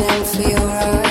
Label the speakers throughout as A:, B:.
A: down for your eyes.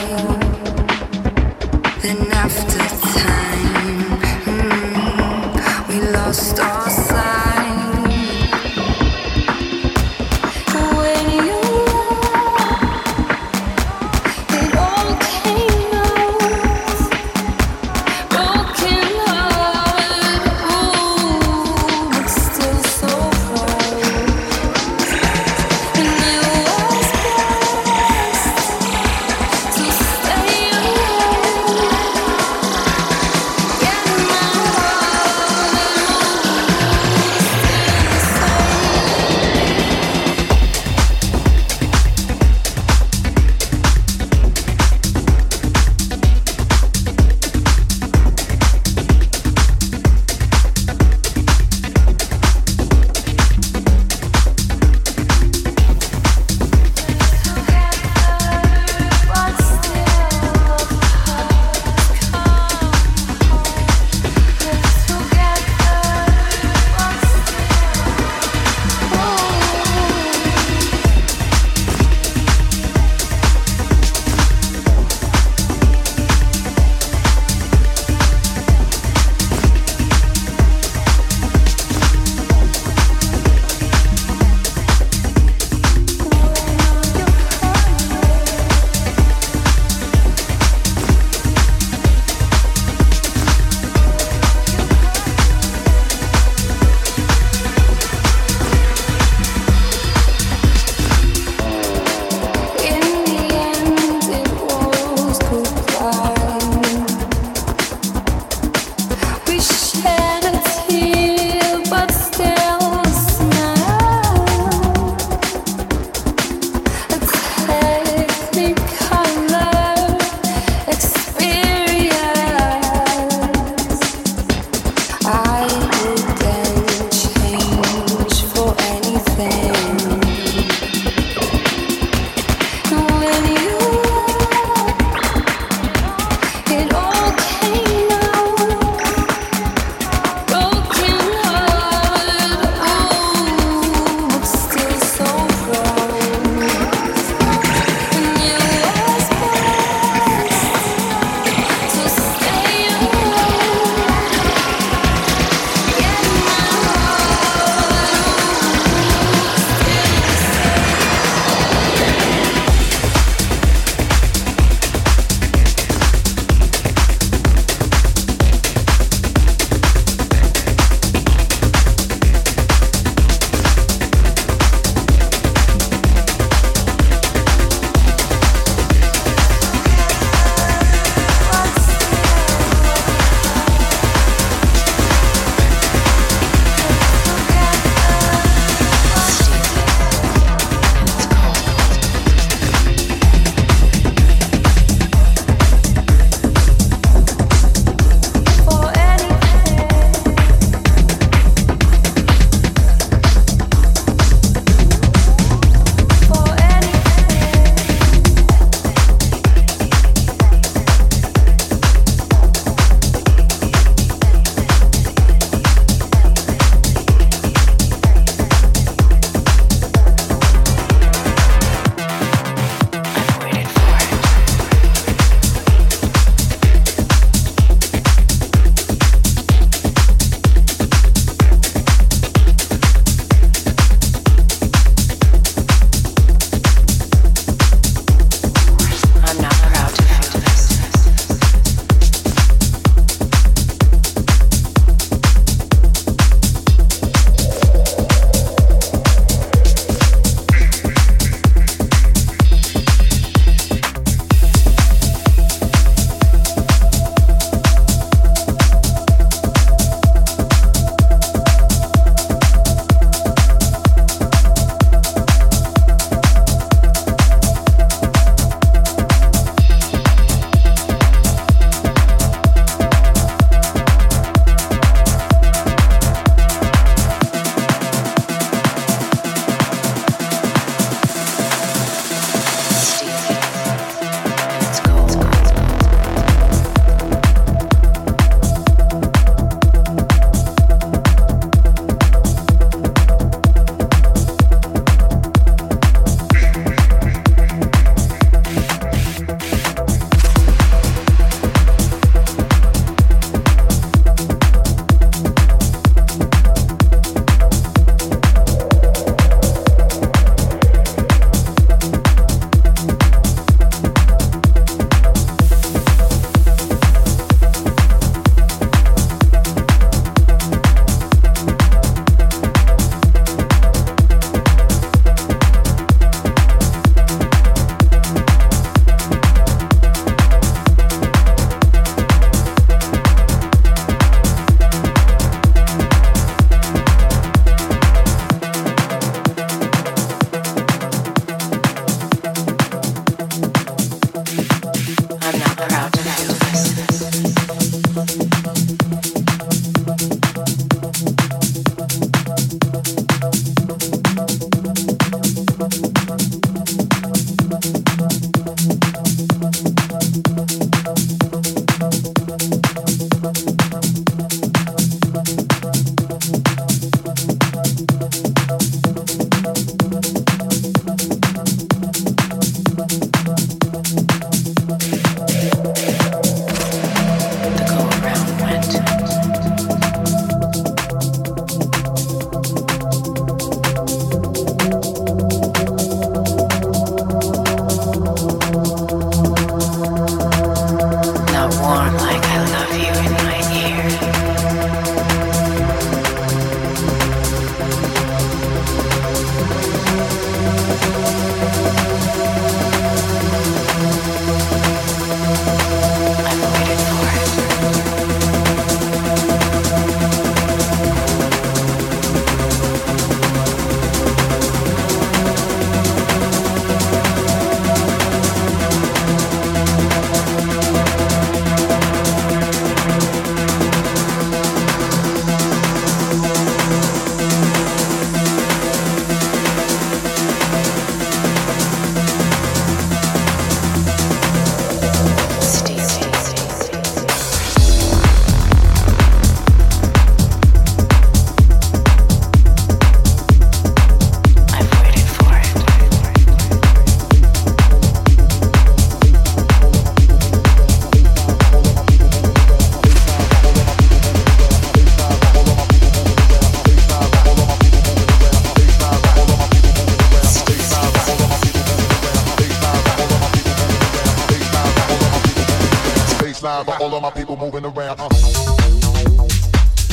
B: baseline for all of my people moving around. Uh.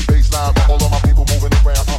B: Baseline for all of my people moving around. Uh.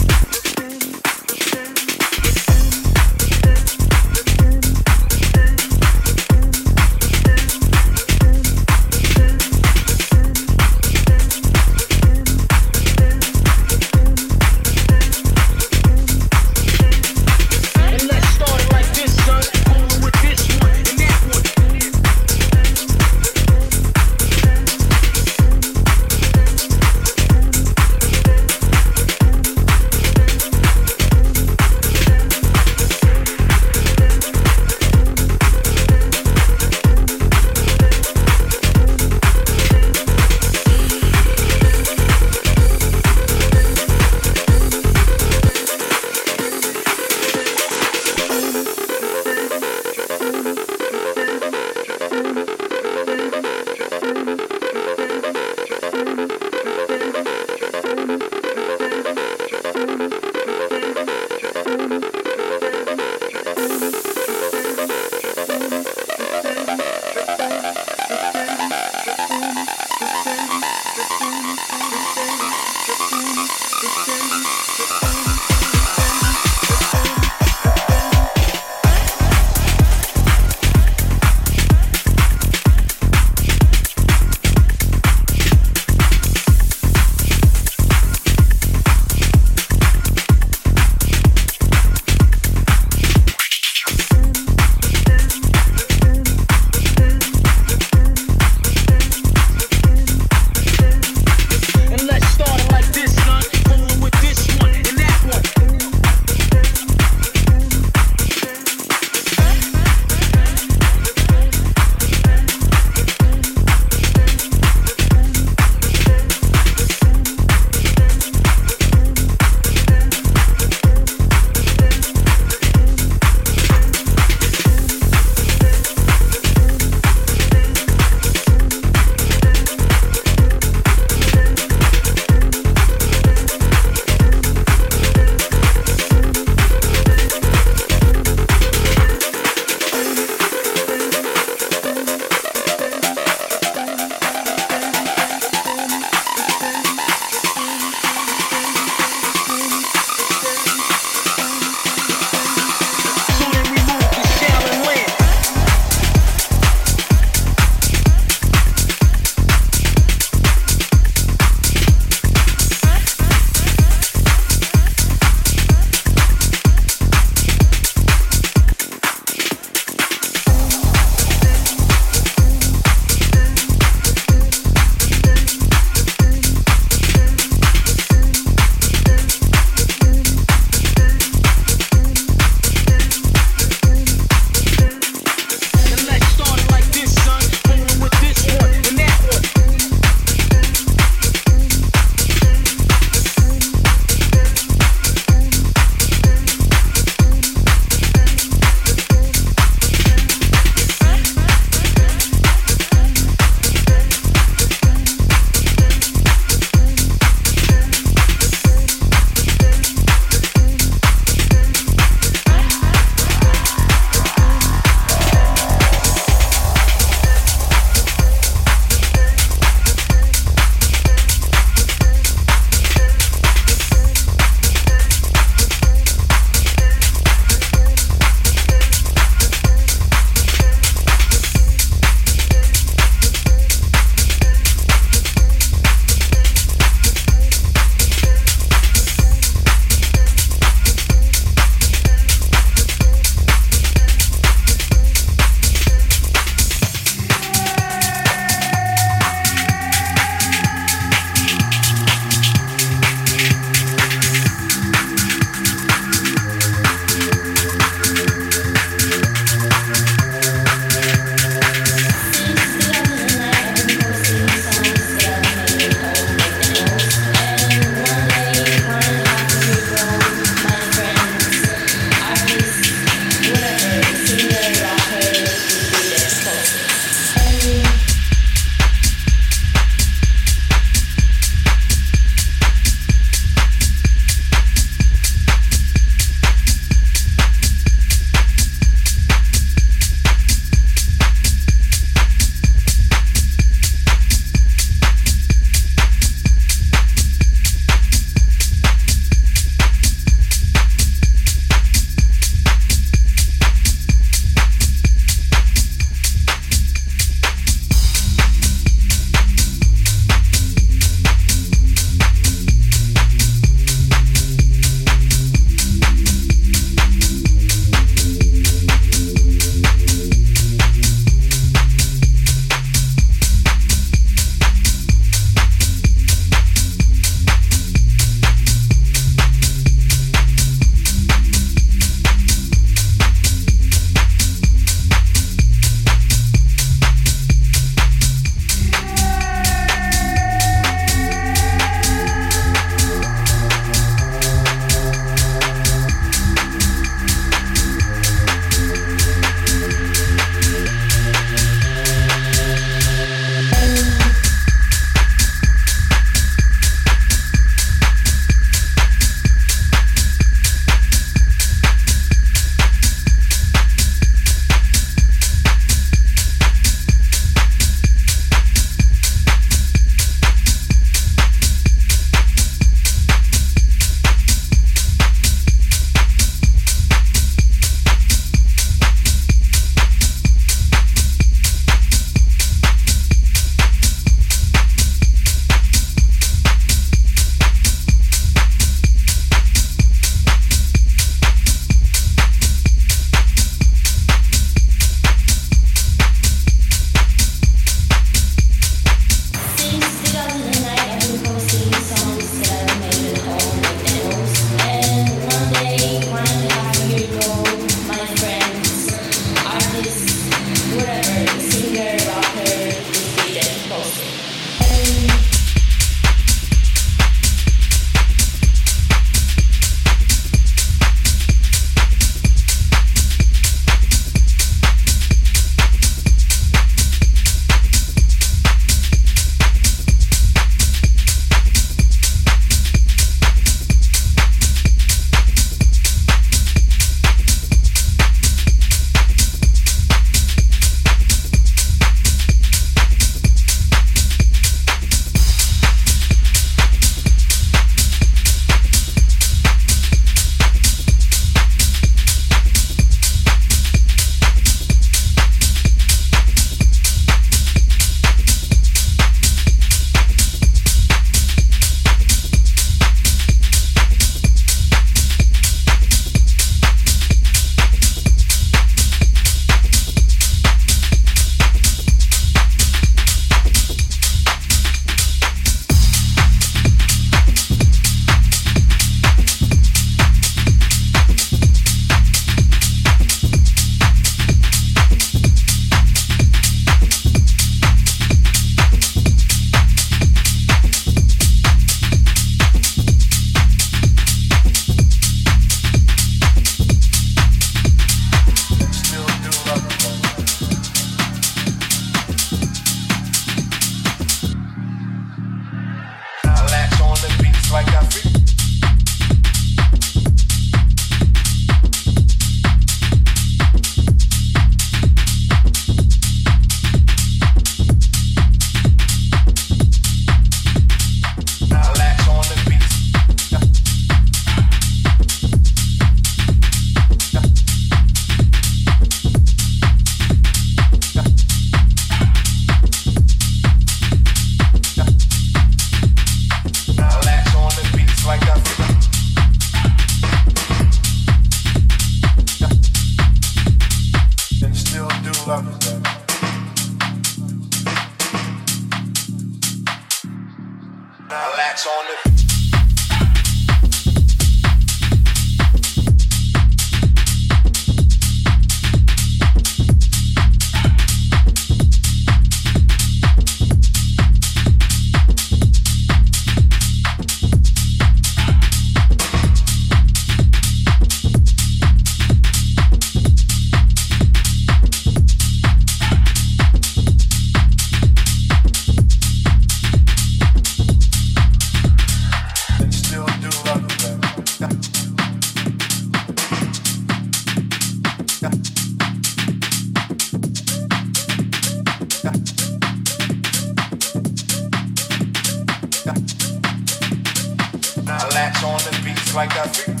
C: like that freak.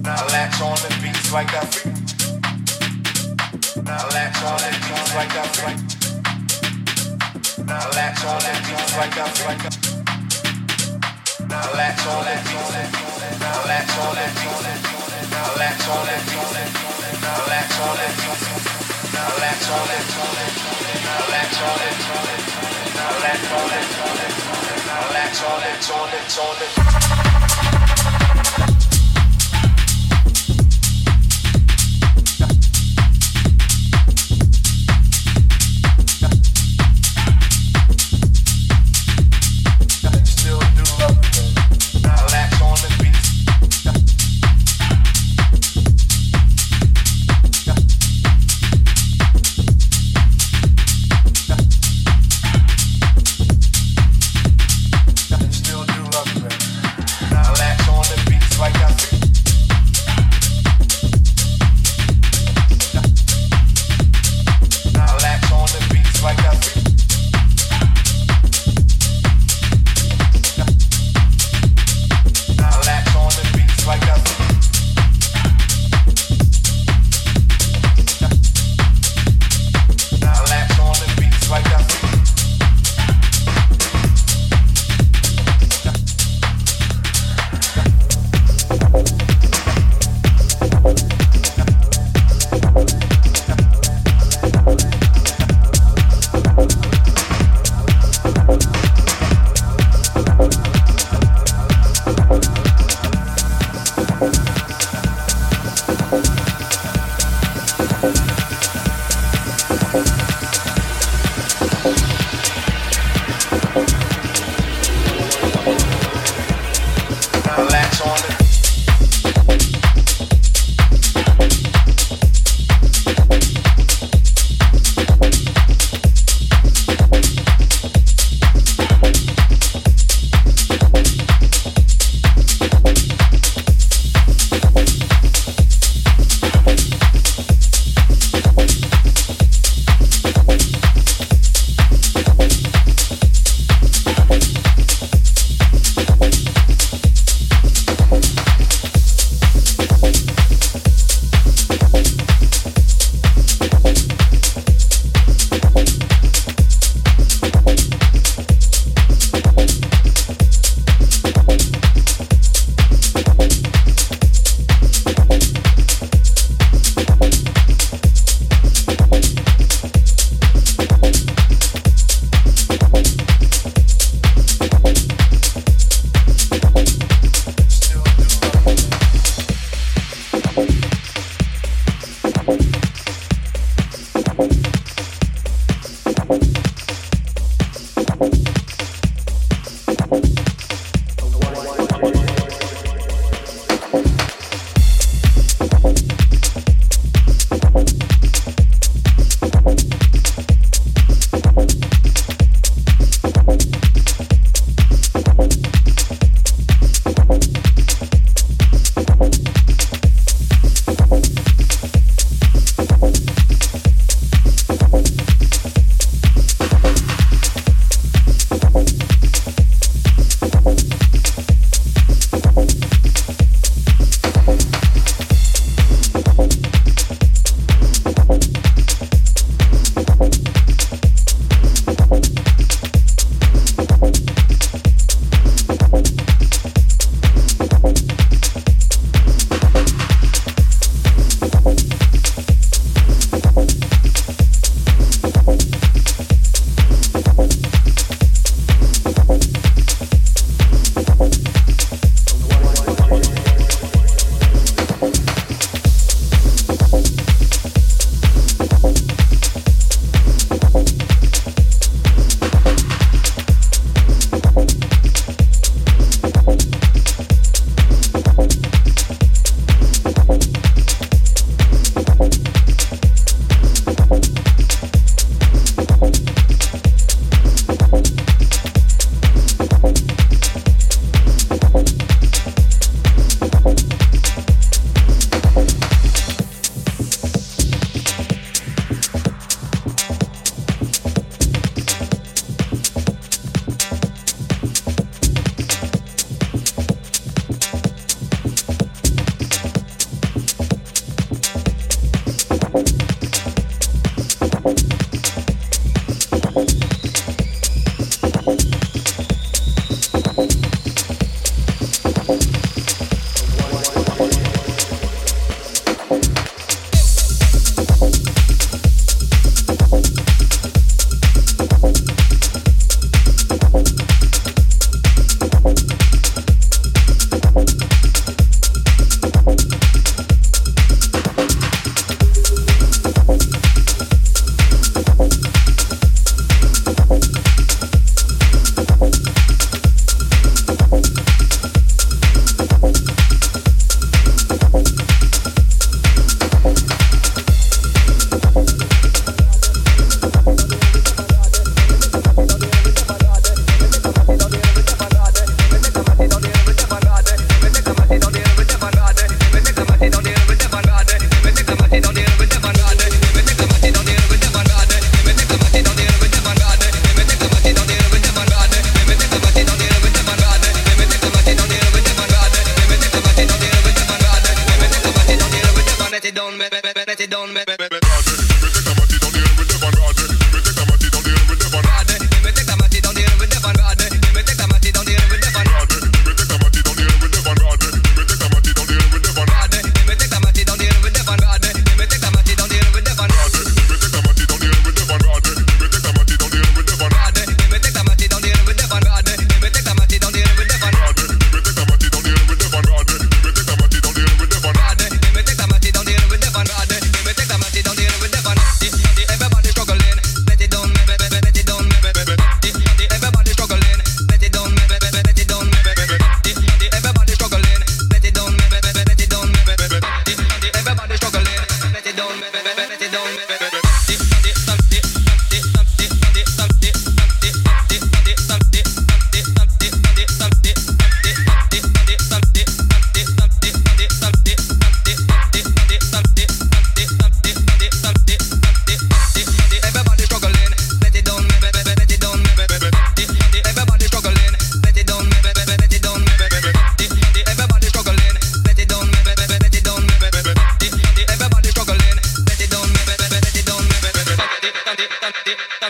C: Now latch on the beats like that freak. Now latch on the beats like that freak. Now latch on the beats like I feel. Now latch on the beats. Now latch on the beats. Now latch on the beats. Now latch on the beats. Now latch on the beats. Now latch on the beats. Now latch on the beats. Now latch on the beats. Now latch on the beats. Bye.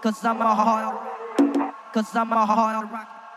D: Cause I'm a hard, cause I'm a hard rock